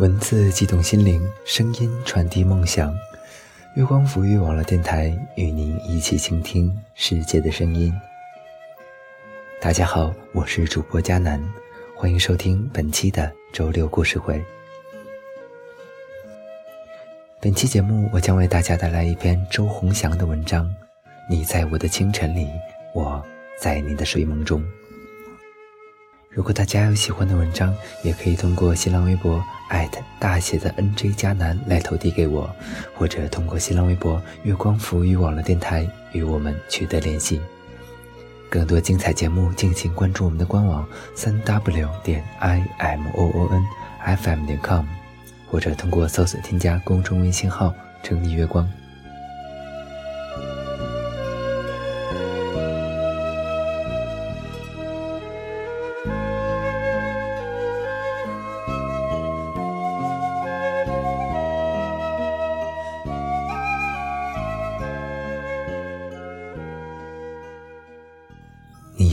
文字激动心灵，声音传递梦想。月光抚育网络电台与您一起倾听世界的声音。大家好，我是主播佳楠，欢迎收听本期的周六故事会。本期节目，我将为大家带来一篇周鸿祥的文章。你在我的清晨里，我在你的睡梦中。如果大家有喜欢的文章，也可以通过新浪微博艾特大写的 NJ 加南来投递给我，或者通过新浪微博月光浮语网络电台与我们取得联系。更多精彩节目，敬请关注我们的官网三 w 点 i m o o n f m 点 com，或者通过搜索添加公众微信号“城里月光”。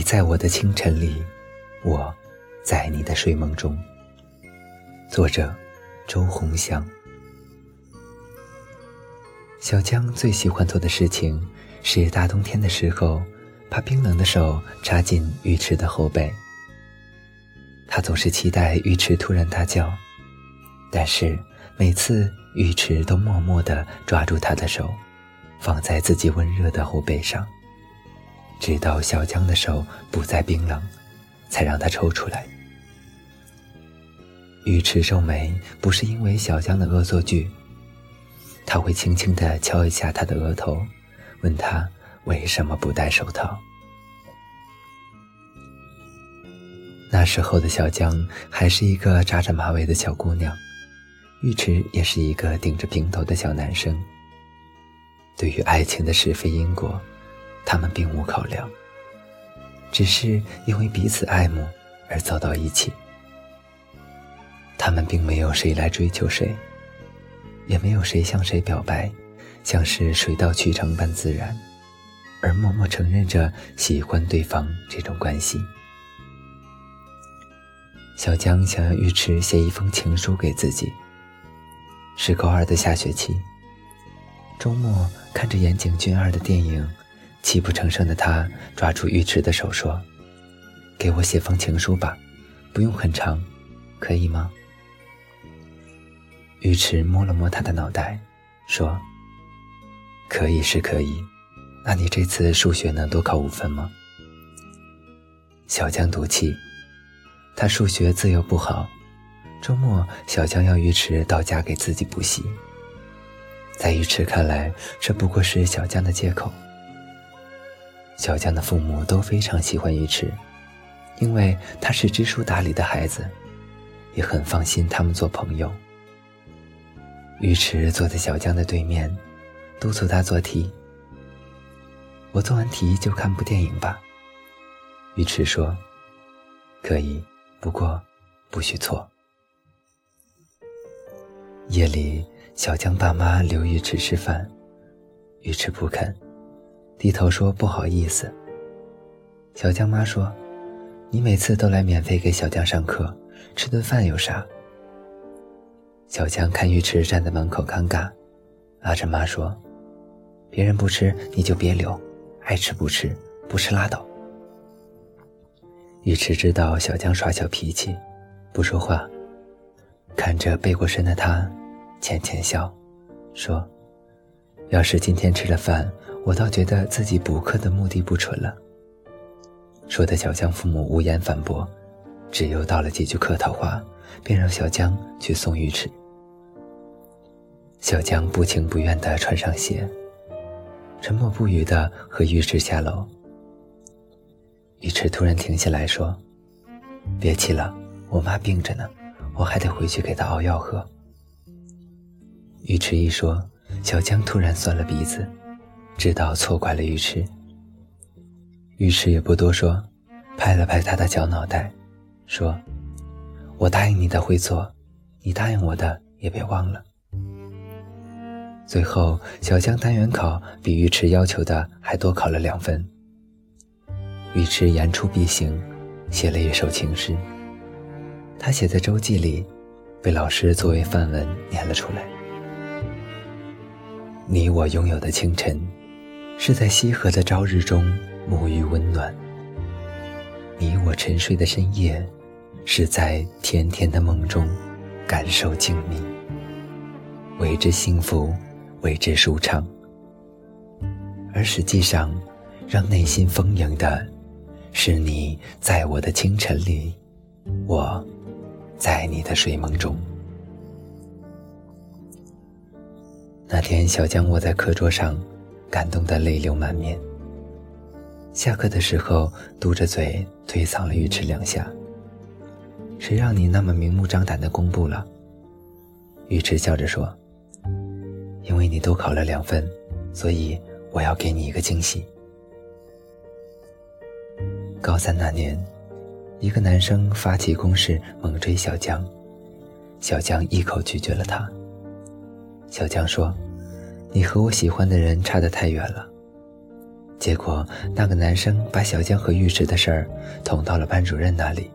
在我的清晨里，我在你的睡梦中。作者：周鸿祥。小江最喜欢做的事情是大冬天的时候，把冰冷的手插进浴池的后背。他总是期待浴池突然大叫，但是每次浴池都默默地抓住他的手，放在自己温热的后背上。直到小江的手不再冰冷，才让他抽出来。尉迟皱眉，不是因为小江的恶作剧，他会轻轻地敲一下他的额头，问他为什么不戴手套。那时候的小江还是一个扎着马尾的小姑娘，尉迟也是一个顶着平头的小男生。对于爱情的是非因果。他们并无考量，只是因为彼此爱慕而走到一起。他们并没有谁来追求谁，也没有谁向谁表白，像是水到渠成般自然，而默默承认着喜欢对方这种关系。小江想要尉迟写一封情书给自己。是高二的下学期，周末看着岩井俊二的电影。泣不成声的他抓住尉迟的手说：“给我写封情书吧，不用很长，可以吗？”尉迟摸了摸他的脑袋，说：“可以是可以，那你这次数学能多考五分吗？”小江赌气，他数学自幼不好，周末小江要尉迟到家给自己补习。在尉迟看来，这不过是小江的借口。小江的父母都非常喜欢尉迟，因为他是知书达理的孩子，也很放心他们做朋友。尉迟坐在小江的对面，督促他做题。我做完题就看部电影吧。尉迟说：“可以，不过不许错。”夜里，小江爸妈留尉迟吃饭，尉迟不肯。低头说：“不好意思。”小江妈说：“你每次都来免费给小江上课，吃顿饭有啥？”小江看尉迟站在门口尴尬，拉着妈说：“别人不吃你就别留，爱吃不吃，不吃拉倒。”尉迟知道小江耍小脾气，不说话，看着背过身的他，浅浅笑，说：“要是今天吃了饭。”我倒觉得自己补课的目的不纯了。说的小江父母无言反驳，只又道了几句客套话，便让小江去送尉迟。小江不情不愿地穿上鞋，沉默不语地和浴池下楼。浴池突然停下来说：“别气了，我妈病着呢，我还得回去给她熬药喝。”尉迟一说，小江突然酸了鼻子，知道错怪了尉迟。尉迟也不多说，拍了拍他的小脑袋，说：“我答应你的会做，你答应我的也别忘了。”最后，小江单元考比尉迟要求的还多考了两分。尉迟言出必行，写了一首情诗。他写在周记里，被老师作为范文念了出来。你我拥有的清晨，是在西河的朝日中沐浴温暖；你我沉睡的深夜，是在甜甜的梦中感受静谧。为之幸福。为之舒畅，而实际上，让内心丰盈的，是你在我的清晨里，我，在你的睡梦中。那天，小江卧在课桌上，感动得泪流满面。下课的时候，嘟着嘴推搡了尉迟两下。谁让你那么明目张胆的公布了？尉迟笑着说。因为你多考了两分，所以我要给你一个惊喜。高三那年，一个男生发起攻势猛追小江，小江一口拒绝了他。小江说：“你和我喜欢的人差得太远了。”结果那个男生把小江和尉迟的事儿捅到了班主任那里。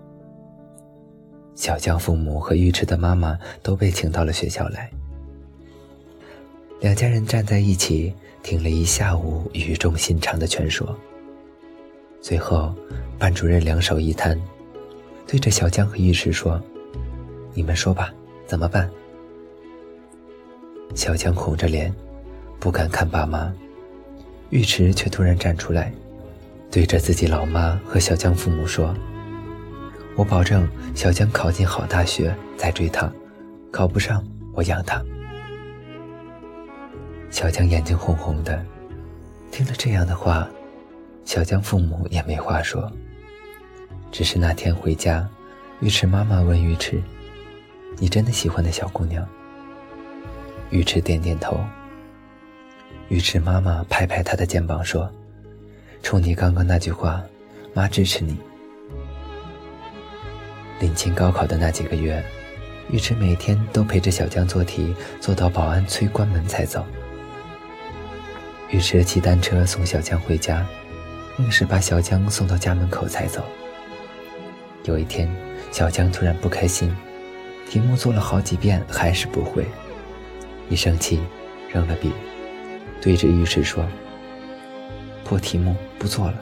小江父母和尉迟的妈妈都被请到了学校来。两家人站在一起，听了一下午语重心长的劝说。最后，班主任两手一摊，对着小江和尉迟说：“你们说吧，怎么办？”小江红着脸，不敢看爸妈。尉迟却突然站出来，对着自己老妈和小江父母说：“我保证，小江考进好大学再追他，考不上我养他。”小江眼睛红红的，听了这样的话，小江父母也没话说。只是那天回家，尉迟妈妈问尉迟：“你真的喜欢那小姑娘？”尉迟点点头。尉迟妈妈拍拍他的肩膀说：“冲你刚刚那句话，妈支持你。”临近高考的那几个月，尉迟每天都陪着小江做题，做到保安催关门才走。尉迟骑单车送小江回家，硬是把小江送到家门口才走。有一天，小江突然不开心，题目做了好几遍还是不会，一生气，扔了笔，对着尉迟说：“破题目不做了，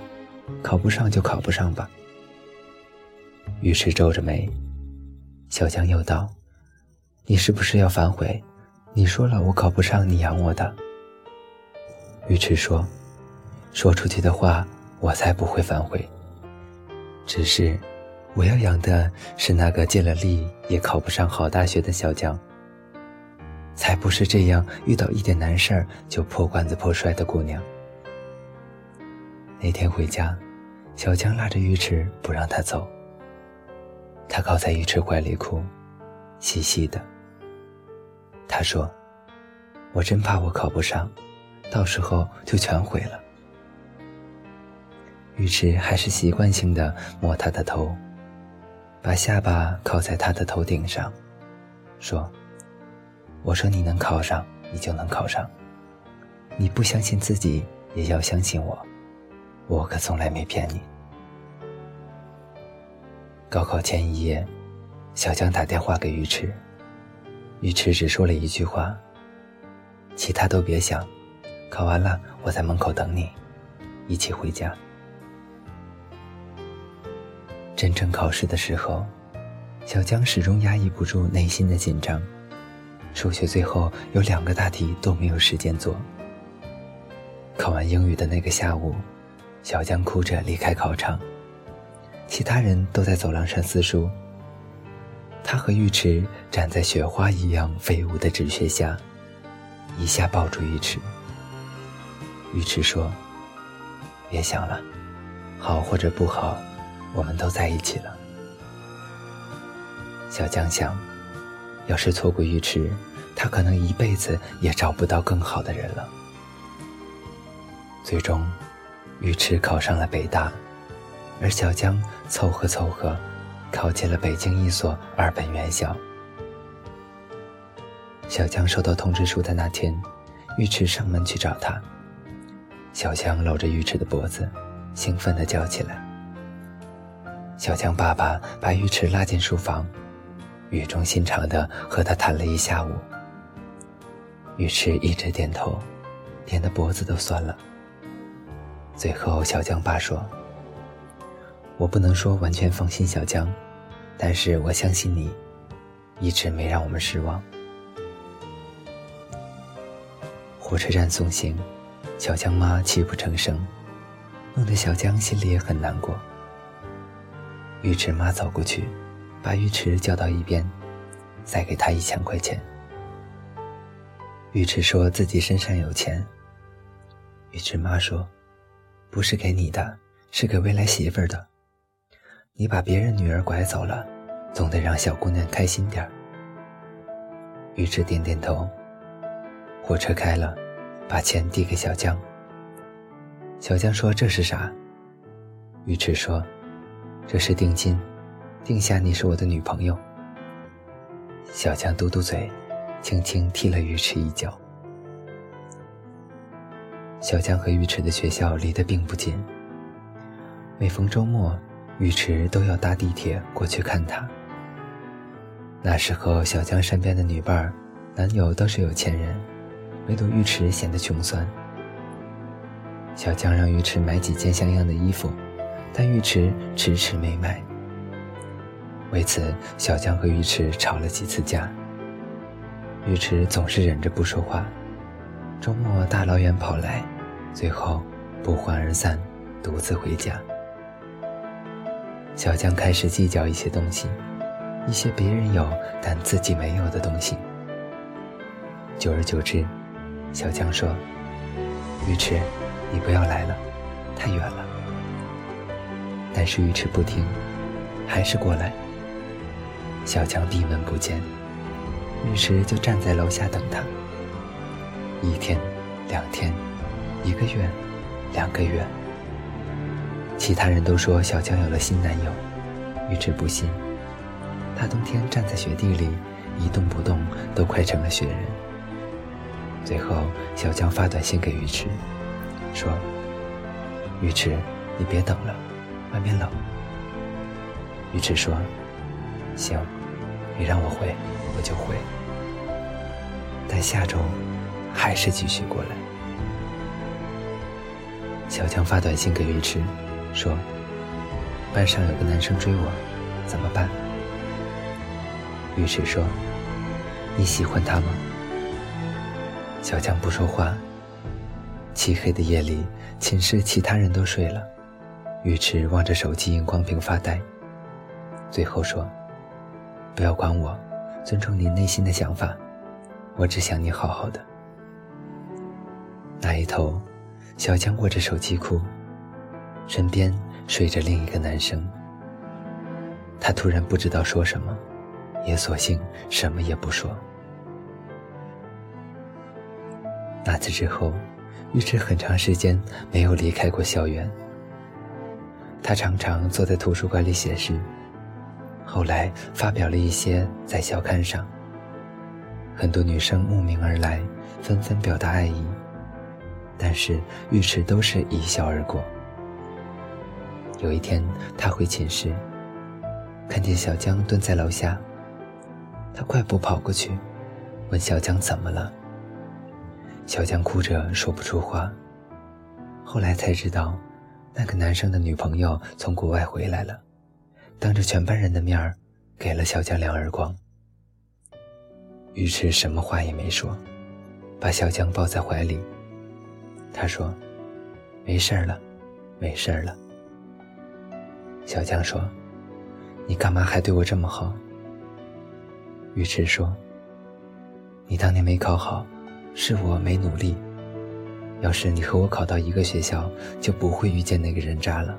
考不上就考不上吧。”尉迟皱着眉，小江又道：“你是不是要反悔？你说了我考不上，你养我的。”尉迟说：“说出去的话，我才不会反悔。只是，我要养的是那个尽了力也考不上好大学的小江，才不是这样遇到一点难事儿就破罐子破摔的姑娘。”那天回家，小江拉着尉迟不让他走。他靠在尉迟怀里哭，细细的。他说：“我真怕我考不上。”到时候就全毁了。尉迟还是习惯性的摸他的头，把下巴靠在他的头顶上，说：“我说你能考上，你就能考上。你不相信自己，也要相信我，我可从来没骗你。”高考前一夜，小江打电话给尉迟，尉迟只说了一句话：“其他都别想。”考完了，我在门口等你，一起回家。真正考试的时候，小江始终压抑不住内心的紧张。数学最后有两个大题都没有时间做。考完英语的那个下午，小江哭着离开考场，其他人都在走廊上撕书。他和尉迟站在雪花一样飞舞的纸屑下，一下抱住尉迟。尉迟说：“别想了，好或者不好，我们都在一起了。”小江想，要是错过尉迟，他可能一辈子也找不到更好的人了。最终，尉迟考上了北大，而小江凑合凑合，考进了北京一所二本院校。小江收到通知书的那天，尉迟上门去找他。小江搂着尉迟的脖子，兴奋地叫起来。小江爸爸把尉迟拉进书房，语重心长地和他谈了一下午。尉迟一直点头，点的脖子都酸了。最后，小江爸说：“我不能说完全放心小江，但是我相信你，一直没让我们失望。”火车站送行，小江妈泣不成声，弄得小江心里也很难过。尉迟妈走过去，把尉迟叫到一边，再给他一千块钱。尉迟说自己身上有钱。尉迟妈说：“不是给你的，是给未来媳妇儿的。你把别人女儿拐走了，总得让小姑娘开心点儿。”尉迟点点头。火车开了，把钱递给小江。小江说：“这是啥？”尉迟说：“这是定金，定下你是我的女朋友。”小江嘟嘟嘴，轻轻踢了浴池一脚。小江和浴池的学校离得并不近，每逢周末，浴池都要搭地铁过去看他。那时候，小江身边的女伴儿、男友都是有钱人。唯独尉迟显得穷酸。小江让尉迟买几件像样的衣服，但尉迟迟迟没买。为此，小江和尉迟吵了几次架。尉迟总是忍着不说话，周末大老远跑来，最后不欢而散，独自回家。小江开始计较一些东西，一些别人有但自己没有的东西。久而久之。小江说：“尉迟，你不要来了，太远了。”但是尉迟不听，还是过来。小强闭门不见，尉迟就站在楼下等他。一天，两天，一个月，两个月。其他人都说小强有了新男友，尉迟不信。大冬天站在雪地里一动不动，都快成了雪人。最后，小江发短信给尉迟，说：“尉迟，你别等了，外面冷。”尉迟说：“行，你让我回，我就回。但下周还是继续过来。”小强发短信给尉迟，说：“班上有个男生追我，怎么办？”尉迟说：“你喜欢他吗？”小强不说话。漆黑的夜里，寝室其他人都睡了，尉迟望着手机荧光屏发呆。最后说：“不要管我，尊重你内心的想法，我只想你好好的。”那一头，小江握着手机哭，身边睡着另一个男生。他突然不知道说什么，也索性什么也不说。那次之后，玉芝很长时间没有离开过校园。他常常坐在图书馆里写诗，后来发表了一些在校刊上。很多女生慕名而来，纷纷表达爱意，但是尉迟都是一笑而过。有一天，他回寝室，看见小江蹲在楼下，他快步跑过去，问小江怎么了。小江哭着说不出话。后来才知道，那个男生的女朋友从国外回来了，当着全班人的面儿，给了小江两耳光。尉迟什么话也没说，把小江抱在怀里。他说：“没事儿了，没事儿了。”小江说：“你干嘛还对我这么好？”尉迟说：“你当年没考好。”是我没努力。要是你和我考到一个学校，就不会遇见那个人渣了。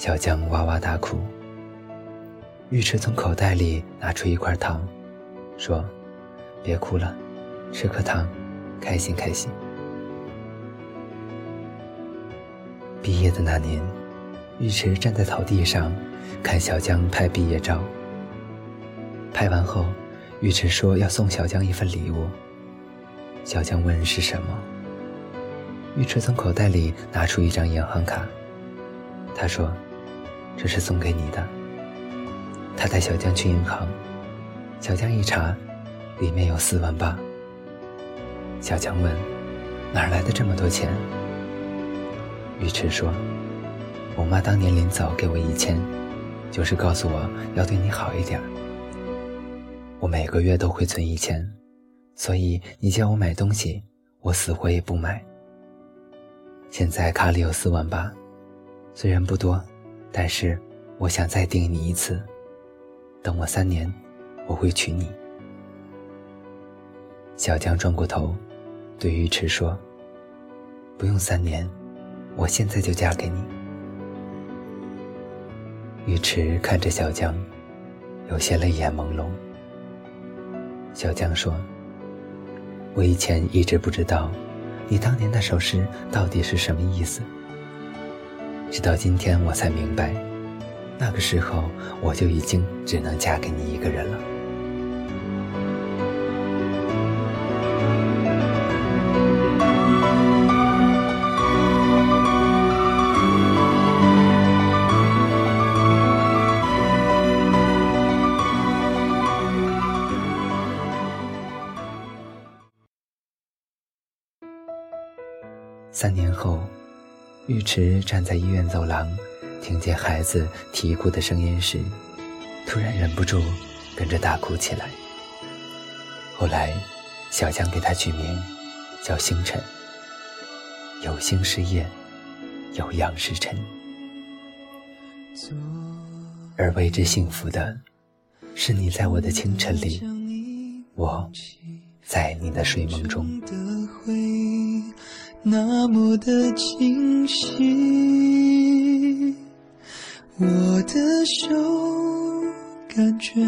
小江哇哇大哭。尉迟从口袋里拿出一块糖，说：“别哭了，吃颗糖，开心开心。”毕业的那年，尉迟站在草地上，看小江拍毕业照。拍完后，尉迟说要送小江一份礼物。小江问是什么，尉迟从口袋里拿出一张银行卡，他说：“这是送给你的。”他带小江去银行，小江一查，里面有四万八。小强问：“哪儿来的这么多钱？”尉迟说：“我妈当年临走给我一千，就是告诉我要对你好一点。我每个月都会存一千，所以你叫我买东西，我死活也不买。现在卡里有四万八，虽然不多，但是我想再定你一次。等我三年，我会娶你。”小江转过头，对尉迟说：“不用三年。”我现在就嫁给你。尉迟看着小江，有些泪眼朦胧。小江说：“我以前一直不知道，你当年那首诗到底是什么意思。直到今天我才明白，那个时候我就已经只能嫁给你一个人了。”三年后，尉迟站在医院走廊，听见孩子啼哭的声音时，突然忍不住跟着大哭起来。后来，小江给他取名叫星辰，有星是夜，有阳是晨。而为之幸福的，是你在我的清晨里，我在你的睡梦中。那么的清晰，我的手感觉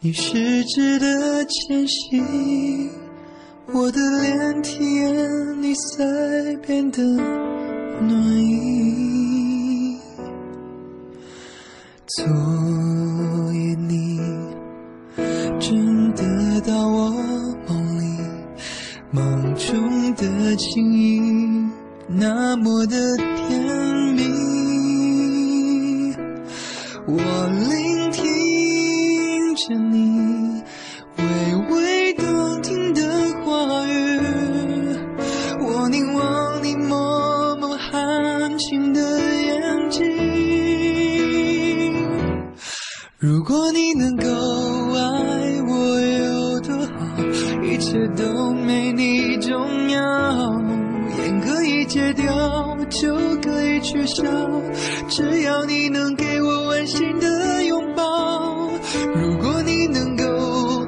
你十指的牵系，我的脸体验你腮边的暖意，昨的情意那么的甜蜜，我聆听着你微微动听的话语，我凝望你默默含情的眼睛。如果你能够爱我有多好，一切都没你重。戒掉就可以取消，只要你能给我温馨的拥抱。如果你能够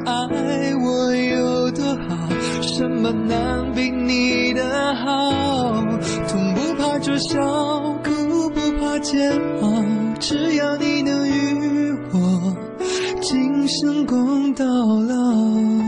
爱我有多好，什么难比你的好？痛不怕灼烧，苦不怕煎熬，只要你能与我今生共到老。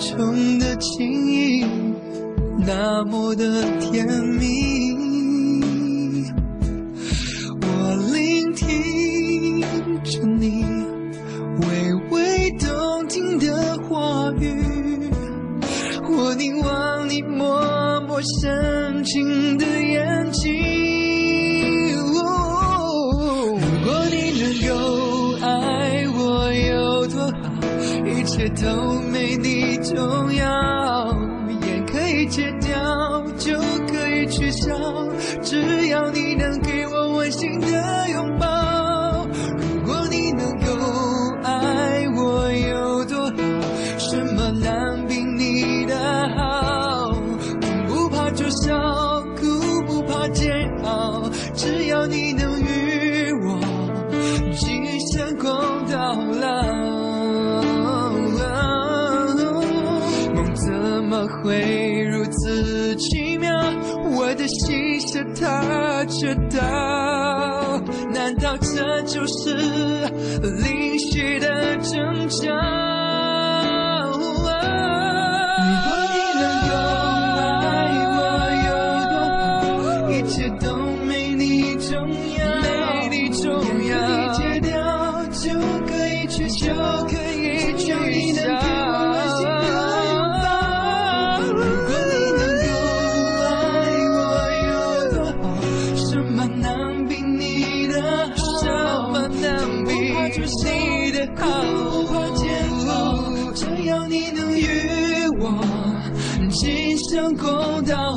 中的情意。那么的甜蜜，我聆听着你微微动听的话语，我凝望你默默深情的眼睛。如果你能够爱我有多好，一切都重要眼可以减掉就可以取消只要你能给我温馨的拥抱如果你能够爱我有多好什么难比你的好不怕就笑苦不怕煎熬只要你能会如此奇妙，我的心是他知道，难道这就是灵犀的挣扎？能够到